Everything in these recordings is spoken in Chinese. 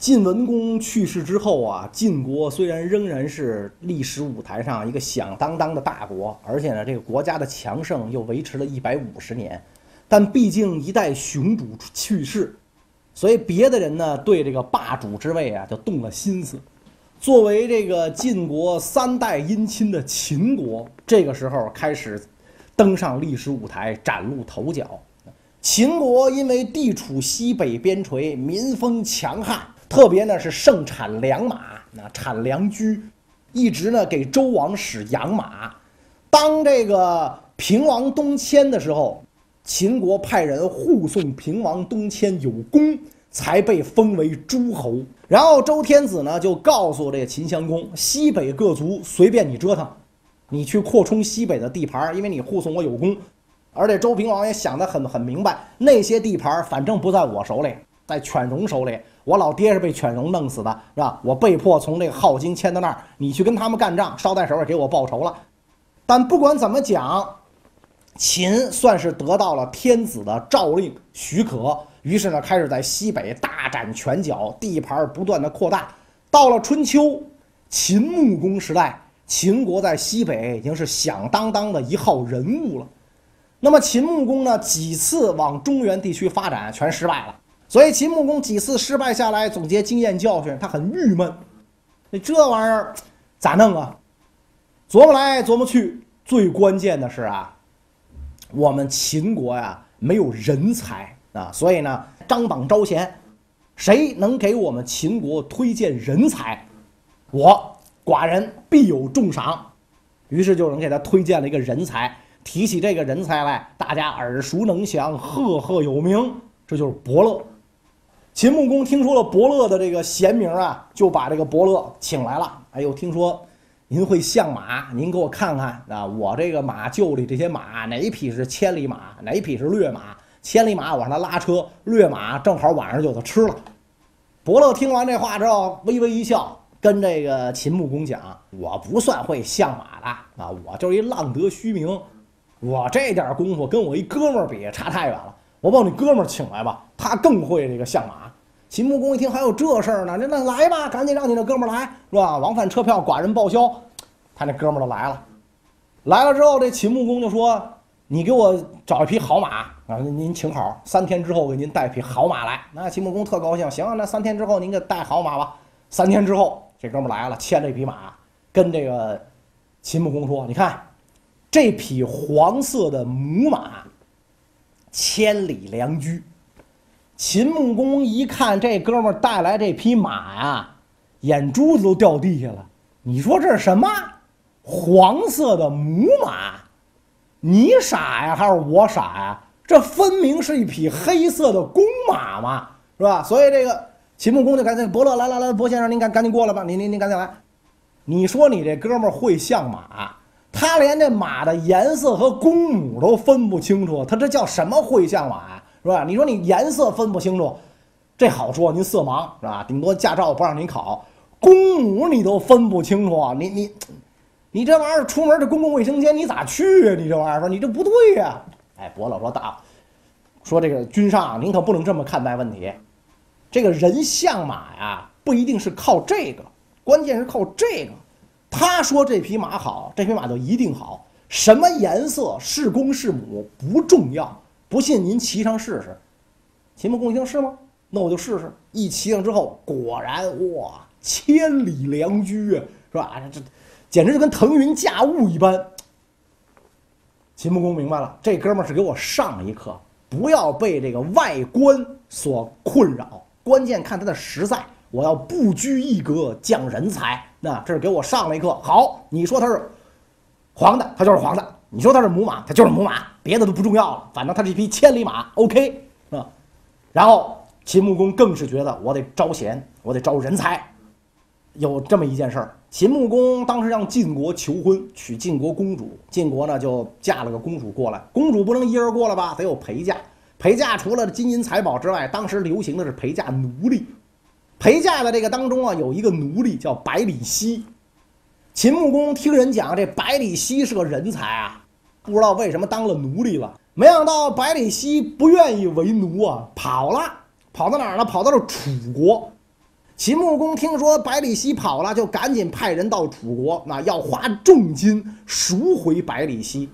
晋文公去世之后啊，晋国虽然仍然是历史舞台上一个响当当的大国，而且呢，这个国家的强盛又维持了一百五十年，但毕竟一代雄主去世，所以别的人呢对这个霸主之位啊就动了心思。作为这个晋国三代姻亲的秦国，这个时候开始登上历史舞台，崭露头角。秦国因为地处西北边陲，民风强悍。特别呢是盛产良马，那产良驹，一直呢给周王使养马。当这个平王东迁的时候，秦国派人护送平王东迁有功，才被封为诸侯。然后周天子呢就告诉这个秦襄公，西北各族随便你折腾，你去扩充西北的地盘，因为你护送我有功。而且周平王也想得很很明白，那些地盘反正不在我手里，在犬戎手里。我老爹是被犬戎弄死的，是吧？我被迫从这个镐京迁到那儿，你去跟他们干仗，捎带手也给我报仇了。但不管怎么讲，秦算是得到了天子的诏令许可，于是呢，开始在西北大展拳脚，地盘不断的扩大。到了春秋，秦穆公时代，秦国在西北已经是响当当的一号人物了。那么秦穆公呢，几次往中原地区发展，全失败了。所以秦穆公几次失败下来，总结经验教训，他很郁闷。那这玩意儿咋弄啊？琢磨来琢磨去，最关键的是啊，我们秦国呀没有人才啊，所以呢张榜招贤，谁能给我们秦国推荐人才，我寡人必有重赏。于是就能给他推荐了一个人才。提起这个人才来，大家耳熟能详，赫赫有名，这就是伯乐。秦穆公听说了伯乐的这个贤名啊，就把这个伯乐请来了。哎呦，听说您会相马，您给我看看啊！我这个马厩里这些马，哪一匹是千里马，哪一匹是劣马？千里马我让他拉车，劣马正好晚上就得吃了。伯乐听完这话之后，微微一笑，跟这个秦穆公讲：“我不算会相马的啊，我就是一浪得虚名。我这点功夫跟我一哥们儿比，差太远了。我把你哥们儿请来吧，他更会这个相马。”秦穆公一听还有这事儿呢，那那来吧，赶紧让你那哥们儿来，是吧？往返车票，寡人报销。他那哥们儿都来了，来了之后，这秦穆公就说：“你给我找一匹好马啊，您请好，三天之后给您带匹好马来。”那秦穆公特高兴，行，那三天之后您给带好马吧。三天之后，这哥们儿来了，牵着一匹马，跟这个秦穆公说：“你看，这匹黄色的母马，千里良驹。”秦穆公一看这哥们带来这匹马呀，眼珠子都掉地下了。你说这是什么？黄色的母马？你傻呀，还是我傻呀？这分明是一匹黑色的公马嘛，是吧？所以这个秦穆公就赶紧伯乐来来来，伯先生您赶赶紧过来吧，您您您赶紧来。你说你这哥们会相马，他连这马的颜色和公母都分不清楚，他这叫什么会相马呀？是吧？你说你颜色分不清楚，这好说，您色盲是吧？顶多驾照不让您考，公母你都分不清楚，你你，你这玩意儿出门这公共卫生间你咋去啊？你这玩意儿说你这不对呀！哎，伯乐说大，说这个君上您可不能这么看待问题，这个人相马呀不一定是靠这个，关键是靠这个。他说这匹马好，这匹马就一定好，什么颜色是公是母不重要。不信您骑上试试。秦穆公一听是吗？那我就试试。一骑上之后，果然哇，千里良驹啊，是吧？这简直就跟腾云驾雾一般。秦穆公明白了，这哥们儿是给我上一课，不要被这个外观所困扰，关键看他的实在。我要不拘一格，降人才。那这是给我上了一课。好，你说他是黄的，他就是黄的。你说它是母马，它就是母马，别的都不重要了，反正它是一匹千里马，OK 啊。然后秦穆公更是觉得我得招贤，我得招人才。有这么一件事儿，秦穆公当时让晋国求婚，娶晋国公主，晋国呢就嫁了个公主过来。公主不能一人过来吧，得有陪嫁。陪嫁除了金银财宝之外，当时流行的是陪嫁奴隶。陪嫁的这个当中啊，有一个奴隶叫百里奚。秦穆公听人讲，这百里奚是个人才啊。不知道为什么当了奴隶了，没想到百里奚不愿意为奴啊，跑了，跑到哪儿了？跑到了楚国。秦穆公听说百里奚跑了，就赶紧派人到楚国，那要花重金赎回百里奚。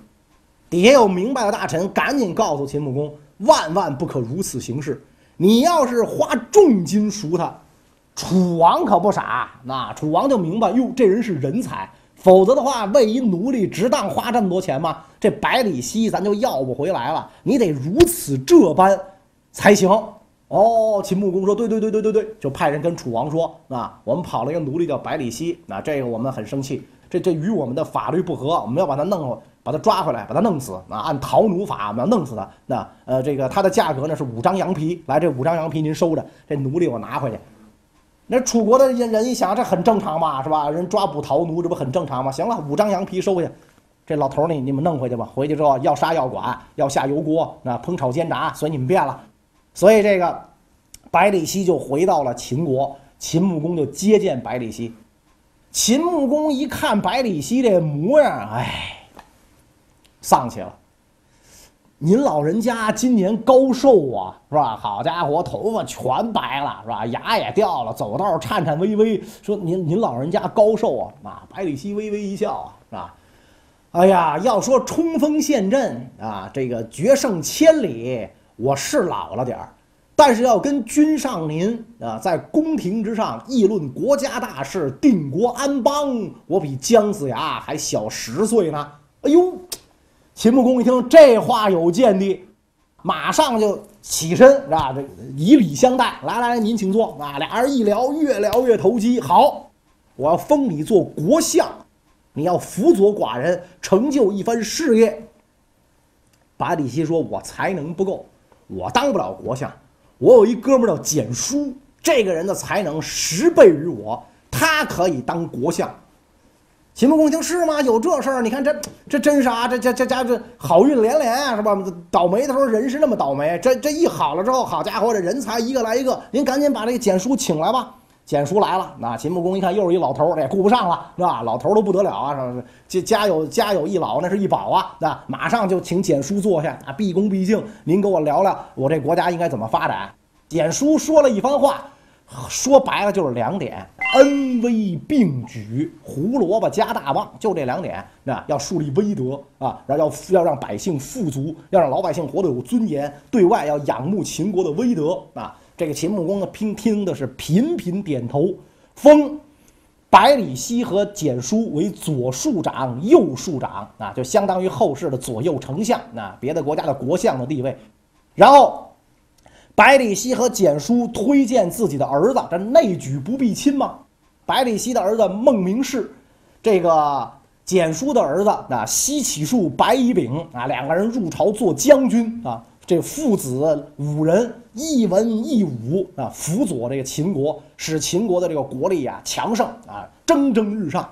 底下有明白的大臣，赶紧告诉秦穆公，万万不可如此行事。你要是花重金赎他，楚王可不傻，那楚王就明白，哟，这人是人才。否则的话，为一奴隶值当花这么多钱吗？这百里奚咱就要不回来了。你得如此这般才行。哦，秦穆公说，对对对对对对，就派人跟楚王说，啊，我们跑了一个奴隶叫百里奚，那这个我们很生气，这这与我们的法律不合，我们要把他弄，把他抓回来，把他弄死。啊，按逃奴法，我们要弄死他。那呃，这个他的价格呢是五张羊皮，来，这五张羊皮您收着，这奴隶我拿回去。那楚国的人人一想，这很正常吧，是吧？人抓捕逃奴，这不很正常吗？行了，五张羊皮收下。这老头，你你们弄回去吧。回去之后要杀要剐，要下油锅，那烹炒煎炸，随你们便了。所以这个百里奚就回到了秦国，秦穆公就接见百里奚。秦穆公一看百里奚这模样，哎，丧气了。您老人家今年高寿啊，是吧？好家伙，头发全白了，是吧？牙也掉了，走道颤颤巍巍，说您您老人家高寿啊？啊，百里奚微微一笑啊，是吧？哎呀，要说冲锋陷阵啊，这个决胜千里，我是老了点儿，但是要跟君上您啊，在宫廷之上议论国家大事、定国安邦，我比姜子牙还小十岁呢。哎呦！秦穆公一听这话有见地，马上就起身，是吧？这以礼相待，来来来，您请坐。啊，俩人一聊，越聊越投机。好，我要封你做国相，你要辅佐寡人，成就一番事业。百里奚说：“我才能不够，我当不了国相。我有一哥们叫简书，这个人的才能十倍于我，他可以当国相。”秦穆公一听是吗？有这事儿？你看这这真是啊！这这这家这好运连连啊，是吧？倒霉的时候人是那么倒霉。这这一好了之后，好家伙，这人才一个来一个。您赶紧把这个简书请来吧。简书来了，那秦穆公一看又是一老头儿，也顾不上了，是吧？老头儿都不得了啊，这家有家有一老，那是一宝啊，那马上就请简书坐下啊，毕恭毕敬，您跟我聊聊我这国家应该怎么发展。简书说了一番话。说白了就是两点：恩威并举，胡萝卜加大棒，就这两点。那要树立威德啊，然后要要让百姓富足，要让老百姓活得有尊严，对外要仰慕秦国的威德啊。这个秦穆公呢，听听的是频频点头，封百里奚和简书为左庶长、右庶长啊，就相当于后世的左右丞相，那别的国家的国相的地位，然后。百里奚和简书推荐自己的儿子，这内举不避亲吗？百里奚的儿子孟明视，这个简叔的儿子啊，西乞术、白乙丙啊，两个人入朝做将军啊，这父子五人一文一武啊，辅佐这个秦国，使秦国的这个国力啊强盛啊，蒸蒸日上。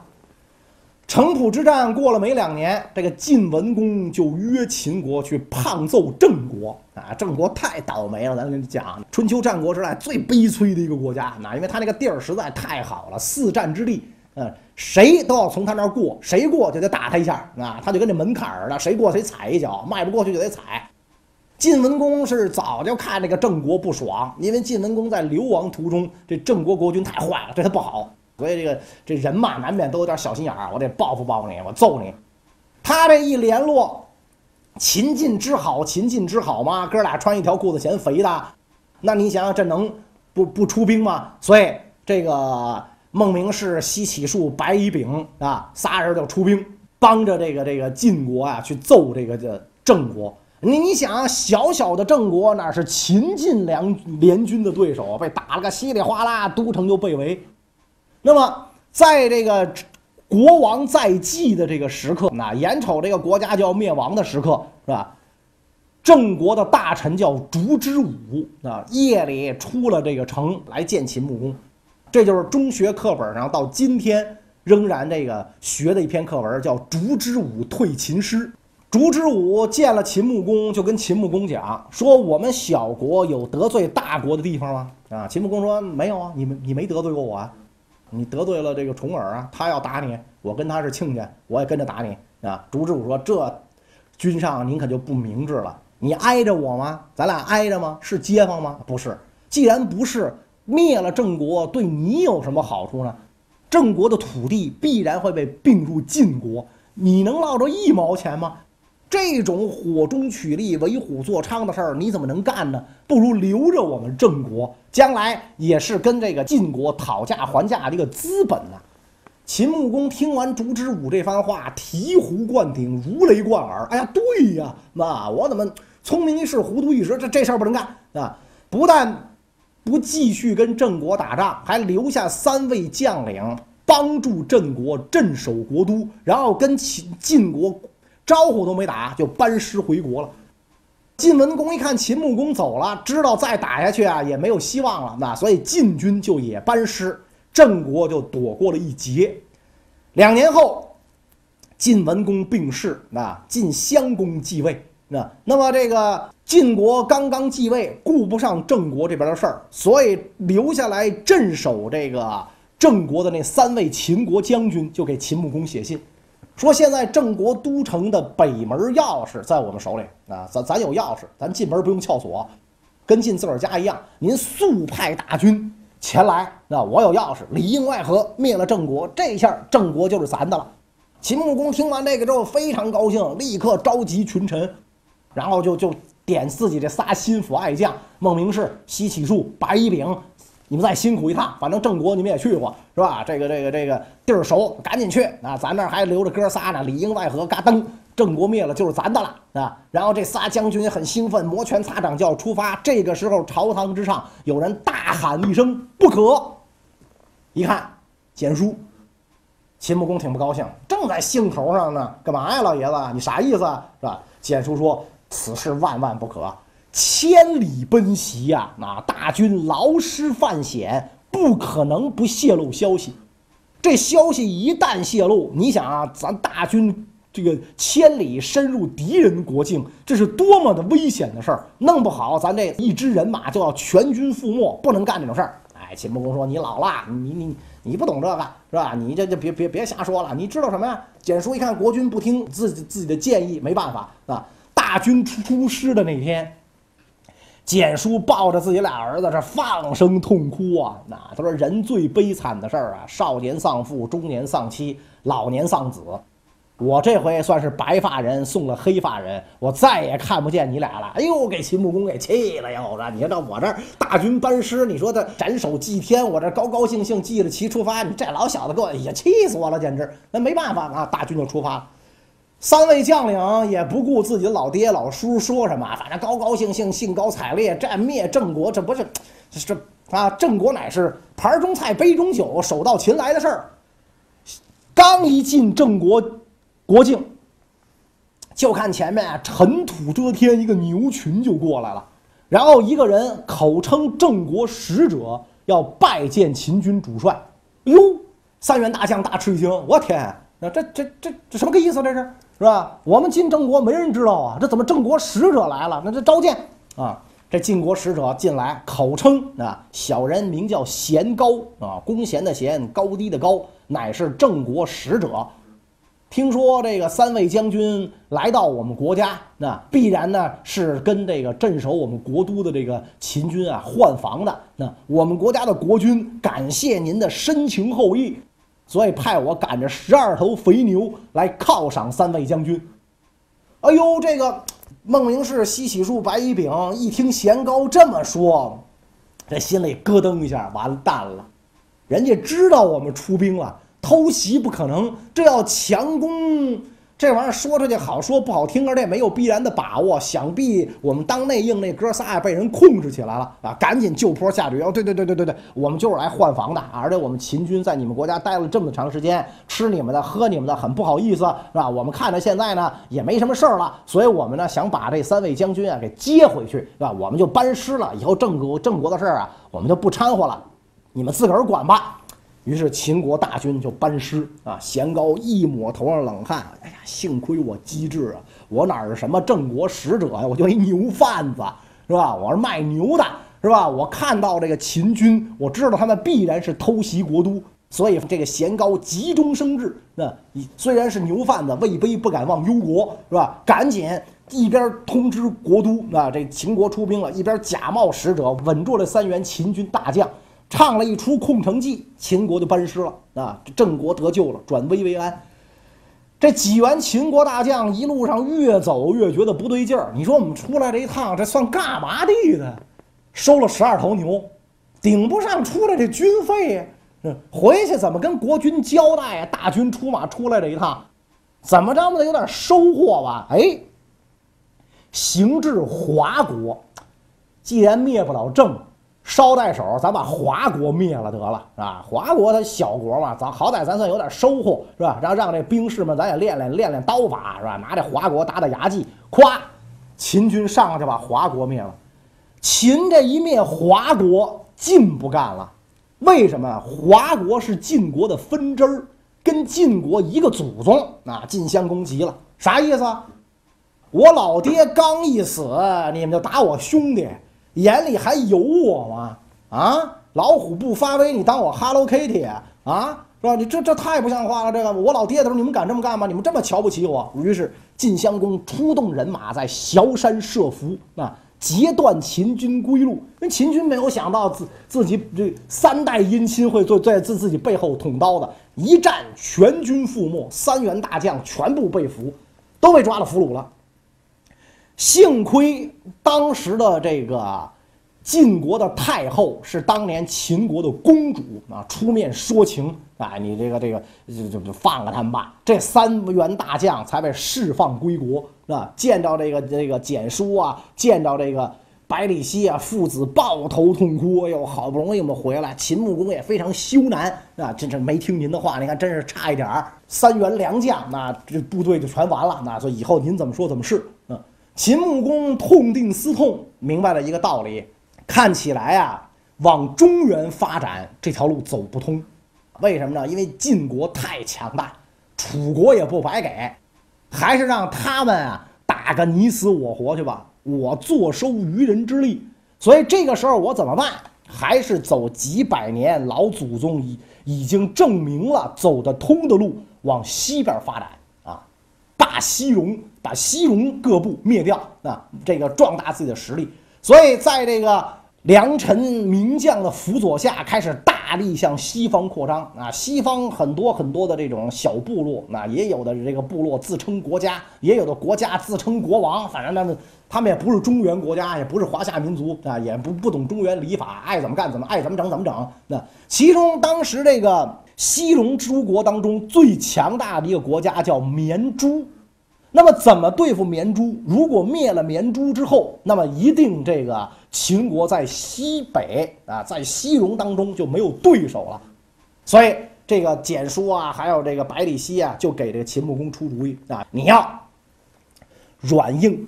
城濮之战过了没两年，这个晋文公就约秦国去胖揍郑国啊！郑国太倒霉了，咱跟你讲，春秋战国时代最悲催的一个国家，那因为他那个地儿实在太好了，四战之地，嗯，谁都要从他那儿过，谁过就得打他一下啊！他就跟这门槛儿似的，谁过谁踩一脚，迈不过去就得踩。晋文公是早就看这个郑国不爽，因为晋文公在流亡途中，这郑国国君太坏了，对他不好。所以这个这人嘛，难免都有点小心眼儿。我得报复报复你，我揍你。他这一联络，秦晋之好，秦晋之好吗？哥俩穿一条裤子嫌肥的，那你想想，这能不不出兵吗？所以这个孟明视、西乞术、白乙丙啊，仨人就出兵，帮着这个这个晋国啊去揍这个这郑国。你你想，小小的郑国哪是秦晋两联军的对手？被打了个稀里哗啦，都城就被围。那么，在这个国王在即的这个时刻，那眼瞅这个国家就要灭亡的时刻，是吧？郑国的大臣叫烛之武啊，夜里出了这个城来见秦穆公，这就是中学课本上到今天仍然这个学的一篇课文，叫《烛之武退秦师》。烛之武见了秦穆公，就跟秦穆公讲说：“我们小国有得罪大国的地方吗？”啊，秦穆公说：“没有啊，你们你没得罪过我啊。”你得罪了这个重耳啊，他要打你，我跟他是亲家，我也跟着打你啊。烛之武说：“这君上您可就不明智了，你挨着我吗？咱俩挨着吗？是街坊吗？不是。既然不是，灭了郑国对你有什么好处呢？郑国的土地必然会被并入晋国，你能落着一毛钱吗？这种火中取栗、为虎作伥的事儿，你怎么能干呢？不如留着我们郑国，将来也是跟这个晋国讨价还价的一个资本呢。秦穆公听完烛之武这番话，醍醐灌顶，如雷贯耳。哎呀，对呀，那我怎么聪明一世，糊涂一时？这这事儿不能干啊！不但不继续跟郑国打仗，还留下三位将领帮助郑国镇守国都，然后跟秦晋国招呼都没打，就班师回国了。晋文公一看秦穆公走了，知道再打下去啊也没有希望了，那所以晋军就也班师。郑国就躲过了一劫。两年后，晋文公病逝，那晋襄公继位。那那么这个晋国刚刚继位，顾不上郑国这边的事儿，所以留下来镇守这个郑国的那三位秦国将军就给秦穆公写信，说现在郑国都城的北门钥匙在我们手里啊，咱咱有钥匙，咱进门不用撬锁，跟进自个儿家一样。您速派大军。前来，那我有钥匙，里应外合灭了郑国，这下郑国就是咱的了。秦穆公听完这个之后非常高兴，立刻召集群臣，然后就就点自己这仨心腹爱将：孟明视、西乞术、白乙丙，你们再辛苦一趟，反正郑国你们也去过是吧？这个这个这个地儿熟，赶紧去啊！咱那还留着哥仨呢，里应外合，嘎噔。郑国灭了就是咱的了啊！然后这仨将军很兴奋，摩拳擦掌就要出发。这个时候，朝堂之上有人大喊一声：“不可！”一看，简书。秦穆公挺不高兴，正在兴头上呢，干嘛呀，老爷子？你啥意思啊？是吧？简书说：“此事万万不可，千里奔袭呀！那大军劳师犯险，不可能不泄露消息。这消息一旦泄露，你想啊，咱大军……”这个千里深入敌人国境，这是多么的危险的事儿！弄不好咱这一支人马就要全军覆没，不能干这种事儿。哎，秦穆公说：“你老了，你你你不懂这个是吧？你这就别别别瞎说了。你知道什么呀？”简叔一看国君不听自己自己的建议，没办法啊。大军出师的那天，简叔抱着自己俩儿子这放声痛哭啊！那他说：“人最悲惨的事儿啊，少年丧父，中年丧妻，老年丧子。”我这回算是白发人送了黑发人，我再也看不见你俩了。哎呦，给秦穆公给气了呀！我说，你看到我这大军班师，你说他斩首祭天，我这高高兴兴记着旗出发，你这老小子给我也气死我了，简直！那没办法啊，大军就出发了。三位将领也不顾自己老爹老叔说什么，反正高高兴兴、兴高采烈，战灭郑国，这不是这啊？郑国乃是盘中菜、杯中酒、手到擒来的事儿。刚一进郑国。国境，就看前面啊，尘土遮天，一个牛群就过来了。然后一个人口称郑国使者，要拜见秦军主帅。哟，三员大将大吃一惊，我天，那这这这这什么个意思？这是是吧？我们进郑国没人知道啊，这怎么郑国使者来了？那这召见啊，这晋国使者进来，口称啊，小人名叫贤高啊，弓弦的弦，高低的高，乃是郑国使者。听说这个三位将军来到我们国家，那必然呢是跟这个镇守我们国都的这个秦军啊换防的。那我们国家的国君感谢您的深情厚谊，所以派我赶着十二头肥牛来犒赏三位将军。哎呦，这个孟明视、西起树、白乙丙一听贤高这么说，这心里咯噔一下，完蛋了，人家知道我们出兵了。偷袭不可能，这要强攻，这玩意儿说出去好说不好听，而且没有必然的把握。想必我们当内应那哥仨呀被人控制起来了啊！赶紧就坡下驴。哦，对对对对对对，我们就是来换防的，而且我们秦军在你们国家待了这么长时间，吃你们的喝你们的，很不好意思，是吧？我们看着现在呢也没什么事儿了，所以我们呢想把这三位将军啊给接回去，是吧？我们就班师了，以后郑国郑国的事儿啊我们就不掺和了，你们自个儿管吧。于是秦国大军就班师啊，贤高一抹头上冷汗。哎呀，幸亏我机智啊！我哪是什么郑国使者呀？我就一牛贩子，是吧？我是卖牛的，是吧？我看到这个秦军，我知道他们必然是偷袭国都，所以这个贤高急中生智，那虽然是牛贩子，位卑不敢忘忧国，是吧？赶紧一边通知国都，啊，这秦国出兵了，一边假冒使者，稳住了三员秦军大将。唱了一出空城计，秦国就班师了啊，郑国得救了，转危为安。这几员秦国大将一路上越走越觉得不对劲儿。你说我们出来这一趟，这算干嘛地的？收了十二头牛，顶不上出来这军费呀。回去怎么跟国君交代呀？大军出马出来这一趟，怎么着不得有点收获吧？哎，行至华国，既然灭不了郑，捎带手咱把华国灭了得了，是吧？华国它小国嘛，咱好歹咱算有点收获，是吧？然后让这兵士们咱也练练练练刀法，是吧？拿这华国打打牙祭，咵，秦军上去把华国灭了。秦这一灭华国，晋不干了。为什么华国是晋国的分支，跟晋国一个祖宗啊？晋襄公急了，啥意思？我老爹刚一死，你们就打我兄弟，眼里还有我吗？啊，老虎不发威，你当我 Hello Kitty 啊？是吧？你这这太不像话了！这个我老爹的时候，你们敢这么干吗？你们这么瞧不起我？于是晋襄公出动人马在崤山设伏啊。截断秦军归路，因为秦军没有想到自自己这三代姻亲会在在自自己背后捅刀的，一战全军覆没，三员大将全部被俘，都被抓了俘虏了。幸亏当时的这个晋国的太后是当年秦国的公主啊，出面说情啊，你这个这个就就就放了他们吧，这三员大将才被释放归国。啊，见到这个这个简书啊，见到这个百里奚啊，父子抱头痛哭。哎呦，好不容易我们回来，秦穆公也非常羞难啊，真是没听您的话，你看真是差一点儿，三员良将，那这部队就全完了。那说以后您怎么说怎么是。秦穆公痛定思痛，明白了一个道理，看起来啊，往中原发展这条路走不通。为什么呢？因为晋国太强大，楚国也不白给。还是让他们啊打个你死我活去吧，我坐收渔人之利。所以这个时候我怎么办？还是走几百年老祖宗已已经证明了走得通的路，往西边发展啊，大西戎，把西戎各部灭掉啊，这个壮大自己的实力。所以在这个良臣名将的辅佐下，开始大。力向西方扩张啊！西方很多很多的这种小部落，那也有的这个部落自称国家，也有的国家自称国王。反正他们他们也不是中原国家，也不是华夏民族啊，也不不懂中原礼法，爱怎么干怎么，爱怎么整怎么整。那其中当时这个西戎诸国当中最强大的一个国家叫绵诸。那么怎么对付绵诸？如果灭了绵诸之后，那么一定这个秦国在西北啊，在西戎当中就没有对手了。所以这个简书啊，还有这个百里奚啊，就给这个秦穆公出主意啊，你要软硬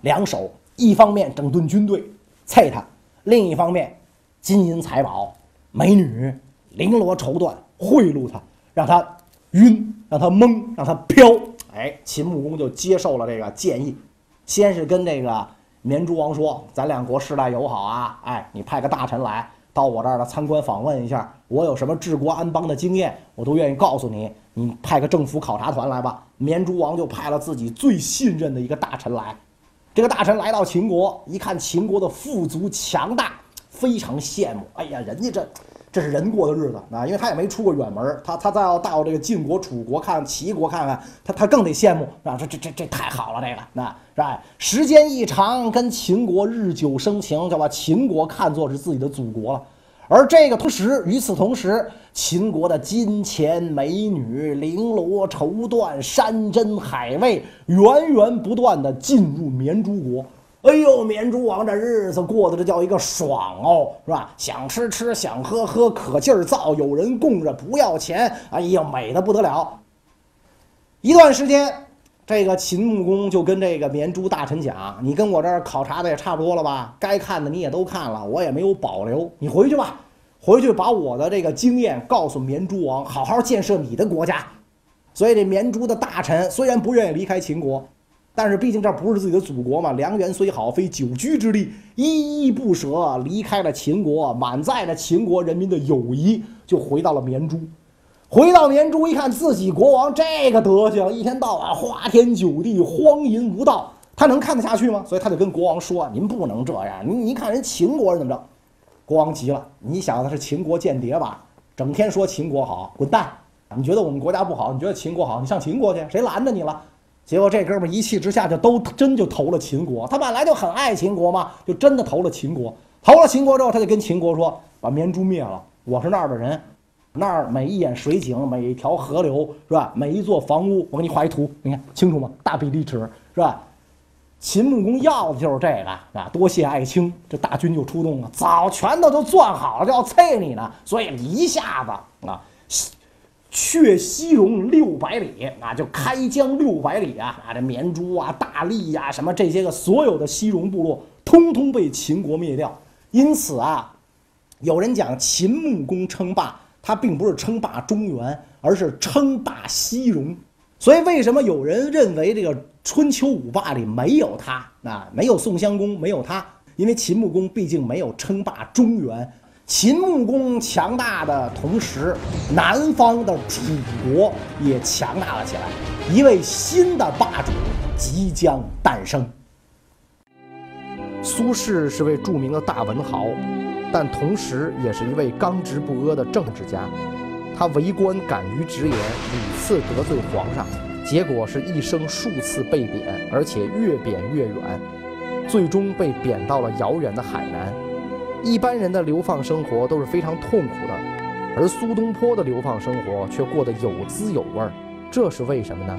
两手，一方面整顿军队，菜他；另一方面金银财宝、美女、绫罗绸缎贿赂他，让他晕，让他懵，让他飘。哎，秦穆公就接受了这个建议，先是跟这个绵诸王说：“咱两国世代友好啊，哎，你派个大臣来到我这儿来参观访问一下，我有什么治国安邦的经验，我都愿意告诉你。你派个政府考察团来吧。”绵诸王就派了自己最信任的一个大臣来，这个大臣来到秦国，一看秦国的富足强大，非常羡慕。哎呀，人家这。这是人过的日子啊，因为他也没出过远门他他再要到这个晋国、楚国看齐国看看，他他更得羡慕啊！这这这这太好了，这个那是吧？时间一长，跟秦国日久生情，就把秦国看作是自己的祖国了。而这个同时，与此同时，秦国的金钱、美女、绫罗绸缎、山珍海味，源源不断的进入绵竹国。哎呦，绵竹王这日子过得这叫一个爽哦，是吧？想吃吃，想喝喝，可劲儿造，有人供着，不要钱。哎呀，美的不得了。一段时间，这个秦穆公就跟这个绵竹大臣讲：“你跟我这儿考察的也差不多了吧？该看的你也都看了，我也没有保留。你回去吧，回去把我的这个经验告诉绵竹王，好好建设你的国家。”所以，这绵竹的大臣虽然不愿意离开秦国。但是毕竟这不是自己的祖国嘛，良缘虽好，非久居之地，依依不舍，离开了秦国，满载着秦国人民的友谊，就回到了绵诸。回到绵诸，一看自己国王这个德行，一天到晚花天酒地，荒淫无道，他能看得下去吗？所以他就跟国王说：“您不能这样，您您看人秦国人怎么着？国王急了，你小子是秦国间谍吧？整天说秦国好，滚蛋！你觉得我们国家不好？你觉得秦国好？你上秦国去，谁拦着你了？结果这哥们一气之下就都真就投了秦国。他本来就很爱秦国嘛，就真的投了秦国。投了秦国之后，他就跟秦国说：“把绵竹灭了，我是那儿的人，那儿每一眼水井，每一条河流，是吧？每一座房屋，我给你画一图，你看清楚吗？大比例尺，是吧？”秦穆公要的就是这个啊！多谢爱卿，这大军就出动了，早拳头都攥好了，就要啐你呢。所以一下子啊。却西戎六百里啊，就开疆六百里啊啊！这绵竹啊、大荔呀，什么这些个所有的西戎部落，通通被秦国灭掉。因此啊，有人讲秦穆公称霸，他并不是称霸中原，而是称霸西戎。所以为什么有人认为这个春秋五霸里没有他啊？没有宋襄公，没有他，因为秦穆公毕竟没有称霸中原。秦穆公强大的同时，南方的楚国也强大了起来，一位新的霸主即将诞生。苏轼是位著名的大文豪，但同时也是一位刚直不阿的政治家。他为官敢于直言，屡次得罪皇上，结果是一生数次被贬，而且越贬越远，最终被贬到了遥远的海南。一般人的流放生活都是非常痛苦的，而苏东坡的流放生活却过得有滋有味儿，这是为什么呢？